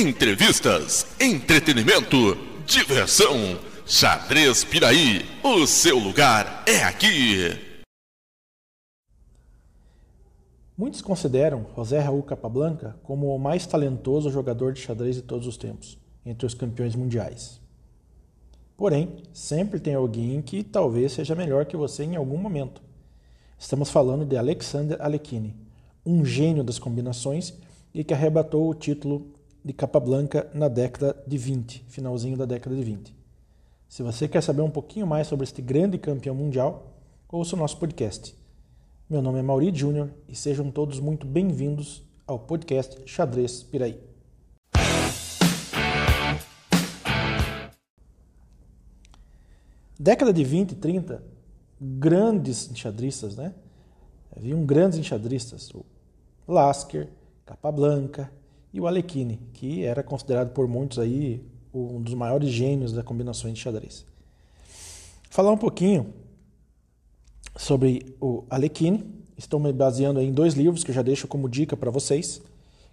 Entrevistas, entretenimento, diversão. Xadrez Piraí, o seu lugar é aqui. Muitos consideram José Raul Capablanca como o mais talentoso jogador de xadrez de todos os tempos, entre os campeões mundiais. Porém, sempre tem alguém que talvez seja melhor que você em algum momento. Estamos falando de Alexander Alekhine, um gênio das combinações e que arrebatou o título de Capablanca na década de 20, finalzinho da década de 20. Se você quer saber um pouquinho mais sobre este grande campeão mundial, ouça o nosso podcast. Meu nome é Mauri Júnior e sejam todos muito bem-vindos ao podcast Xadrez Piraí. Década de 20 e 30, grandes enxadristas, né? Haviam grandes enxadristas, o Lasker, Capablanca e o Alekhine, que era considerado por muitos aí um dos maiores gênios da combinações de xadrez. Falar um pouquinho sobre o Alekhine, estou me baseando em dois livros que eu já deixo como dica para vocês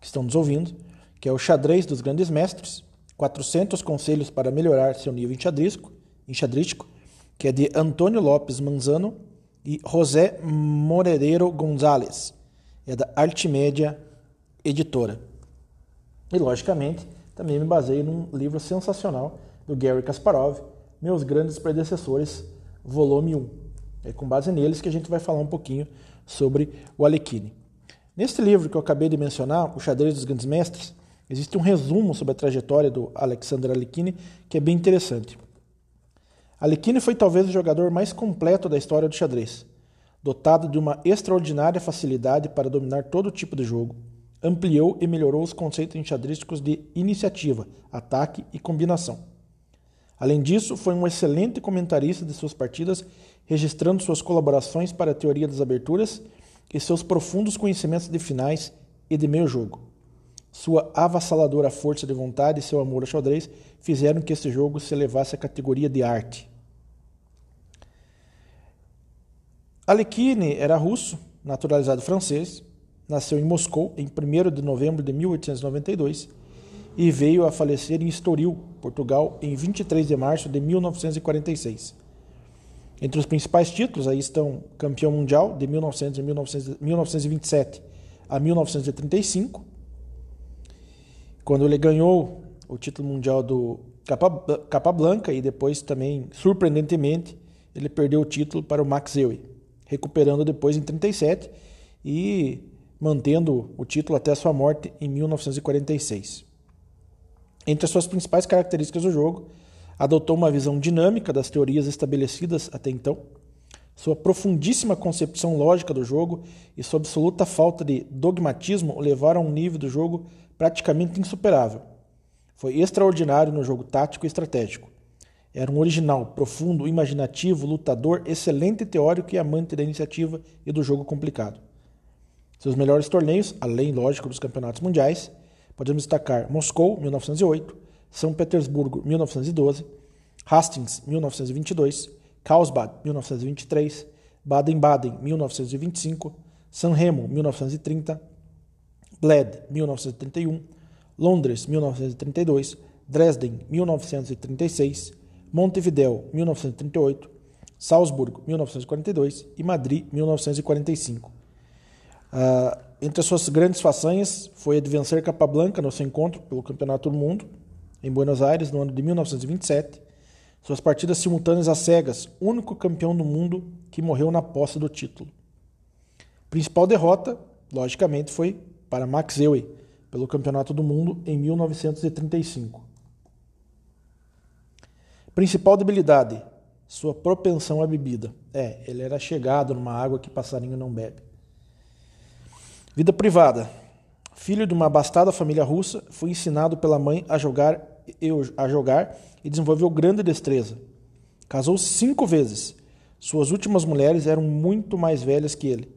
que estão nos ouvindo, que é o Xadrez dos Grandes Mestres, 400 conselhos para melhorar seu nível enxadrístico que é de Antônio Lopes Manzano e José Moreiro Gonzalez, é da Artimédia Editora. E, logicamente, também me baseei num livro sensacional do Gary Kasparov, Meus Grandes Predecessores, volume 1. É com base neles que a gente vai falar um pouquinho sobre o Alekhine. Neste livro que eu acabei de mencionar, O Xadrez dos Grandes Mestres, existe um resumo sobre a trajetória do Alexander Alekhine que é bem interessante. Alekhine foi talvez o jogador mais completo da história do xadrez, dotado de uma extraordinária facilidade para dominar todo tipo de jogo, ampliou e melhorou os conceitos enxadrísticos de iniciativa, ataque e combinação. Além disso, foi um excelente comentarista de suas partidas, registrando suas colaborações para a teoria das aberturas e seus profundos conhecimentos de finais e de meio jogo. Sua avassaladora força de vontade e seu amor ao xadrez fizeram que esse jogo se elevasse à categoria de arte. Alekhine era russo, naturalizado francês, nasceu em Moscou em 1 de novembro de 1892 e veio a falecer em Estoril, Portugal, em 23 de março de 1946. Entre os principais títulos aí estão campeão mundial de 1900 e 1927 a 1935, quando ele ganhou o título mundial do Capablanca e depois também, surpreendentemente, ele perdeu o título para o Max Euwe, recuperando depois em 37 e mantendo o título até sua morte em 1946. Entre as suas principais características do jogo, adotou uma visão dinâmica das teorias estabelecidas até então, sua profundíssima concepção lógica do jogo e sua absoluta falta de dogmatismo o levaram a um nível do jogo praticamente insuperável. Foi extraordinário no jogo tático e estratégico. Era um original, profundo, imaginativo, lutador, excelente teórico e amante da iniciativa e do jogo complicado. Seus melhores torneios, além, lógico, dos campeonatos mundiais, podemos destacar Moscou, 1908, São Petersburgo, 1912, Hastings, 1922, Carlsbad, 1923, Baden-Baden, 1925, San Remo, 1930, Bled, 1931, Londres, 1932, Dresden, 1936, Montevideo, 1938, Salzburgo, 1942 e Madrid, 1945. Uh, entre as suas grandes façanhas foi a de vencer Capablanca no seu encontro pelo Campeonato do Mundo, em Buenos Aires, no ano de 1927. Suas partidas simultâneas às cegas, único campeão do mundo que morreu na posse do título. Principal derrota, logicamente, foi para Max Euwe, pelo Campeonato do Mundo em 1935. Principal debilidade, sua propensão à bebida. É, ele era chegado numa água que passarinho não bebe. Vida privada. Filho de uma abastada família russa, foi ensinado pela mãe a jogar, a jogar e desenvolveu grande destreza. Casou cinco vezes. Suas últimas mulheres eram muito mais velhas que ele.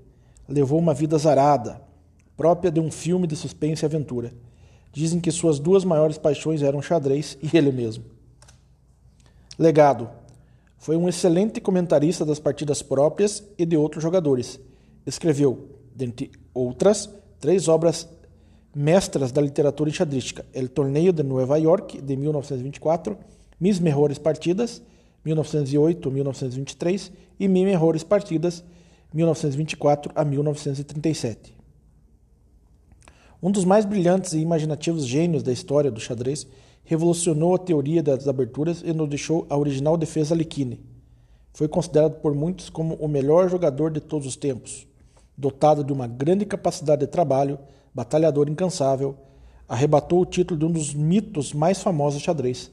Levou uma vida zarada, própria de um filme de suspense e aventura. Dizem que suas duas maiores paixões eram xadrez e ele mesmo. Legado. Foi um excelente comentarista das partidas próprias e de outros jogadores. Escreveu dentre outras, três obras Mestras da Literatura Enxadrística, El Torneio de Nova York, de 1924, Mis Mejores Partidas, 1908-1923, e Mis Mejores Partidas, 1924 a 1937. Um dos mais brilhantes e imaginativos gênios da história do xadrez, revolucionou a teoria das aberturas e nos deixou a original defesa Liquine. Foi considerado por muitos como o melhor jogador de todos os tempos, dotado de uma grande capacidade de trabalho, batalhador incansável, arrebatou o título de um dos mitos mais famosos do xadrez,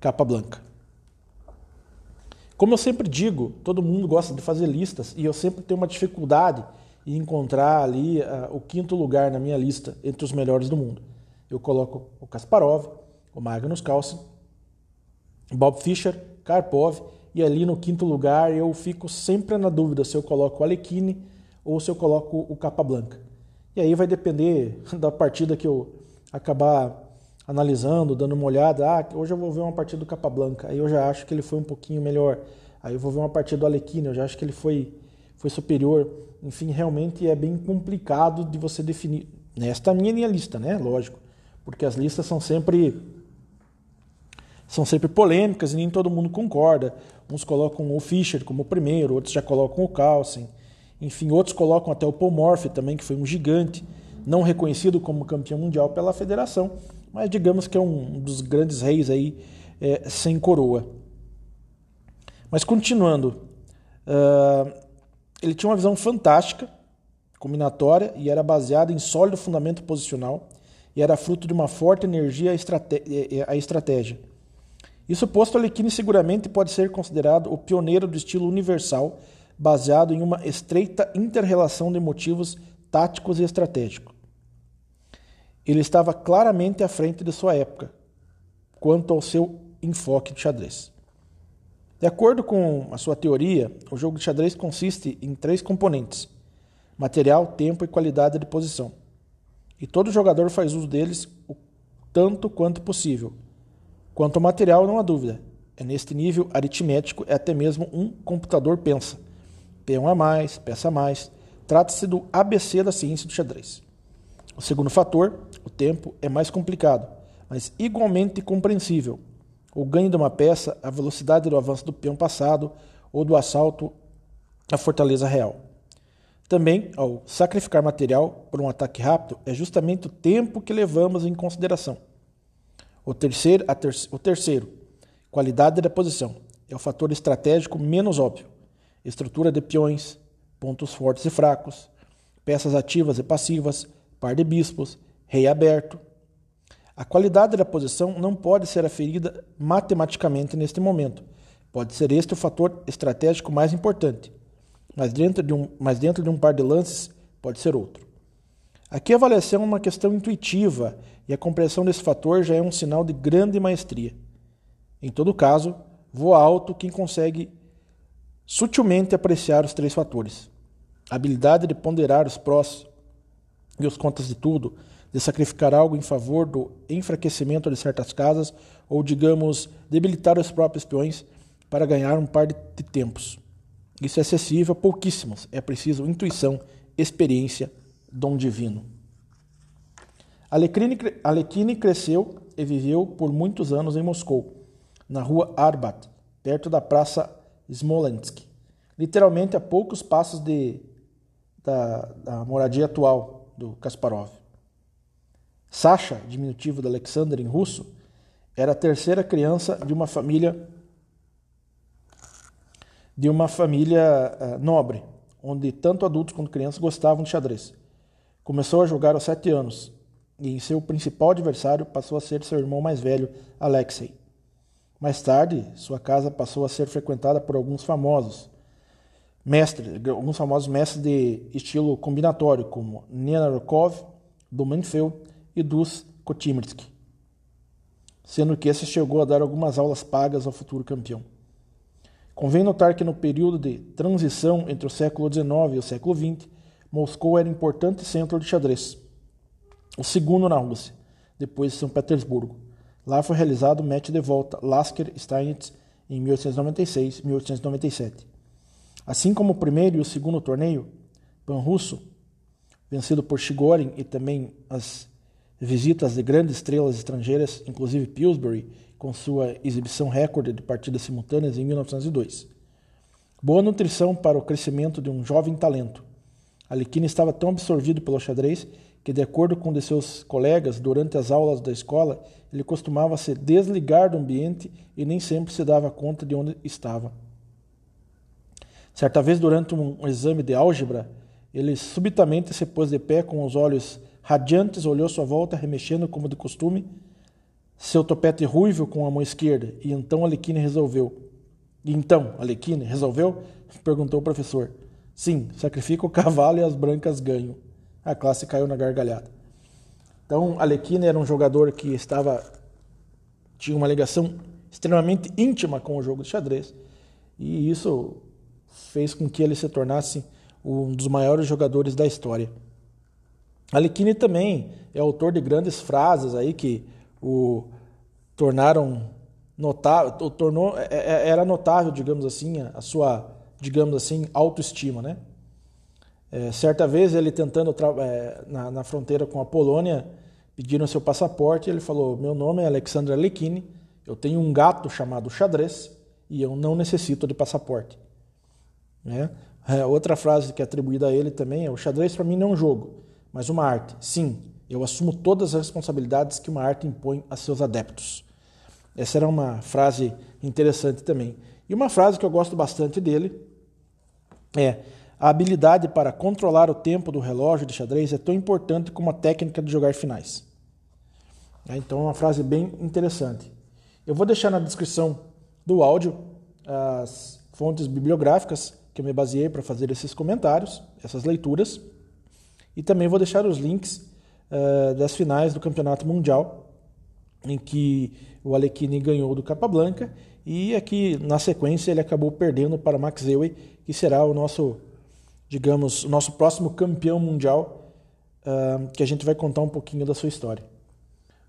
Capa Blanca. Como eu sempre digo, todo mundo gosta de fazer listas e eu sempre tenho uma dificuldade em encontrar ali uh, o quinto lugar na minha lista entre os melhores do mundo. Eu coloco o Kasparov, o Magnus Carlsen, Bob Fischer, Karpov e ali no quinto lugar eu fico sempre na dúvida se eu coloco o Alekhine ou se eu coloco o Capa Blanca. E aí vai depender da partida que eu acabar analisando, dando uma olhada, ah, hoje eu vou ver uma partida do Capa Blanca, aí eu já acho que ele foi um pouquinho melhor. Aí eu vou ver uma partida do Alequine, eu já acho que ele foi, foi superior. Enfim, realmente é bem complicado de você definir. Nesta minha, minha lista, né? Lógico. Porque as listas são sempre são sempre polêmicas e nem todo mundo concorda. Uns colocam o Fischer como primeiro, outros já colocam o Carlsen. Enfim, outros colocam até o Paul também, que foi um gigante, não reconhecido como campeão mundial pela federação, mas digamos que é um dos grandes reis aí é, sem coroa. Mas continuando, uh, ele tinha uma visão fantástica, combinatória, e era baseada em sólido fundamento posicional, e era fruto de uma forte energia à estratégia. Isso posto, Alekhine seguramente pode ser considerado o pioneiro do estilo universal, baseado em uma estreita interrelação de motivos táticos e estratégicos. Ele estava claramente à frente de sua época quanto ao seu enfoque de xadrez. De acordo com a sua teoria, o jogo de xadrez consiste em três componentes: material, tempo e qualidade de posição. E todo jogador faz uso deles o tanto quanto possível. Quanto ao material, não há dúvida. É neste nível aritmético, é até mesmo um computador pensa. Peão a mais, peça a mais. Trata-se do ABC da ciência do xadrez. O segundo fator, o tempo, é mais complicado, mas igualmente compreensível. O ganho de uma peça, a velocidade do avanço do peão passado ou do assalto à fortaleza real. Também, ao sacrificar material por um ataque rápido, é justamente o tempo que levamos em consideração. O terceiro, ter o terceiro, qualidade da posição, é o fator estratégico menos óbvio. Estrutura de peões, pontos fortes e fracos, peças ativas e passivas, par de bispos, rei aberto. A qualidade da posição não pode ser aferida matematicamente neste momento. Pode ser este o fator estratégico mais importante, mas dentro de um, mas dentro de um par de lances pode ser outro. Aqui a avaliação é uma questão intuitiva e a compreensão desse fator já é um sinal de grande maestria. Em todo caso, voa alto quem consegue sutilmente apreciar os três fatores. A habilidade de ponderar os prós e os contas de tudo, de sacrificar algo em favor do enfraquecimento de certas casas ou, digamos, debilitar os próprios peões para ganhar um par de tempos. Isso é acessível a pouquíssimos. É preciso intuição, experiência, dom divino. Alekhine cresceu e viveu por muitos anos em Moscou, na rua Arbat, perto da praça Smolensk, literalmente a poucos passos de, da, da moradia atual, do Kasparov. Sasha, diminutivo de Alexander em russo, era a terceira criança de uma família de uma família uh, nobre, onde tanto adultos quanto crianças gostavam de xadrez. Começou a jogar aos sete anos e em seu principal adversário passou a ser seu irmão mais velho, Alexei. Mais tarde, sua casa passou a ser frequentada por alguns famosos, mestres, alguns famosos mestres de estilo combinatório, como Nenarokov, Domenfeld e Dus Kotimrsky, sendo que esse chegou a dar algumas aulas pagas ao futuro campeão. Convém notar que no período de transição entre o século XIX e o século XX, Moscou era importante centro de xadrez, o segundo na Rússia, depois de São Petersburgo. Lá foi realizado o match de volta Lasker-Steinitz em 1896-1897. Assim como o primeiro e o segundo torneio, Pan Russo, vencido por Chigorin e também as visitas de grandes estrelas estrangeiras, inclusive Pillsbury, com sua exibição recorde de partidas simultâneas em 1902. Boa nutrição para o crescimento de um jovem talento. Alekhine estava tão absorvido pelo xadrez que, de acordo com um de seus colegas, durante as aulas da escola, ele costumava se desligar do ambiente e nem sempre se dava conta de onde estava. Certa vez, durante um exame de álgebra, ele subitamente se pôs de pé com os olhos radiantes, olhou sua volta, remexendo como de costume, seu topete ruivo com a mão esquerda, e então Alequine resolveu. E então, Alequine, resolveu? Perguntou o professor. Sim, sacrifica o cavalo e as brancas ganham. A classe caiu na gargalhada. Então, Alequine era um jogador que estava tinha uma ligação extremamente íntima com o jogo de xadrez, e isso fez com que ele se tornasse um dos maiores jogadores da história. Alekhine também é autor de grandes frases aí que o tornaram notável, tornou é, é, era notável, digamos assim, a sua, digamos assim, autoestima, né? É, certa vez ele tentando é, na, na, fronteira com a Polônia pediram seu passaporte, ele falou: "Meu nome é Alexandre Alekhine, eu tenho um gato chamado xadrez e eu não necessito de passaporte." Né? É, outra frase que é atribuída a ele também é: o xadrez para mim não é um jogo, mas uma arte. Sim, eu assumo todas as responsabilidades que uma arte impõe a seus adeptos. Essa era uma frase interessante também. E uma frase que eu gosto bastante dele é: a habilidade para controlar o tempo do relógio de xadrez é tão importante como a técnica de jogar finais. É, então é uma frase bem interessante. Eu vou deixar na descrição do áudio as fontes bibliográficas que eu me baseei para fazer esses comentários, essas leituras, e também vou deixar os links uh, das finais do Campeonato Mundial, em que o Alekhine ganhou do Capablanca, e aqui na sequência ele acabou perdendo para Max Euwe, que será o nosso, digamos, o nosso próximo campeão mundial, uh, que a gente vai contar um pouquinho da sua história.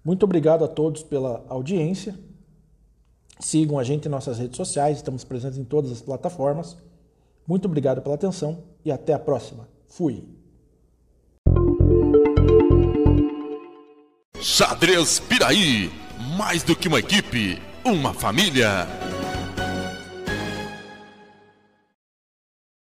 Muito obrigado a todos pela audiência. Sigam a gente em nossas redes sociais, estamos presentes em todas as plataformas. Muito obrigado pela atenção e até a próxima. Fui. Xadrez Piraí, mais do que uma equipe, uma família.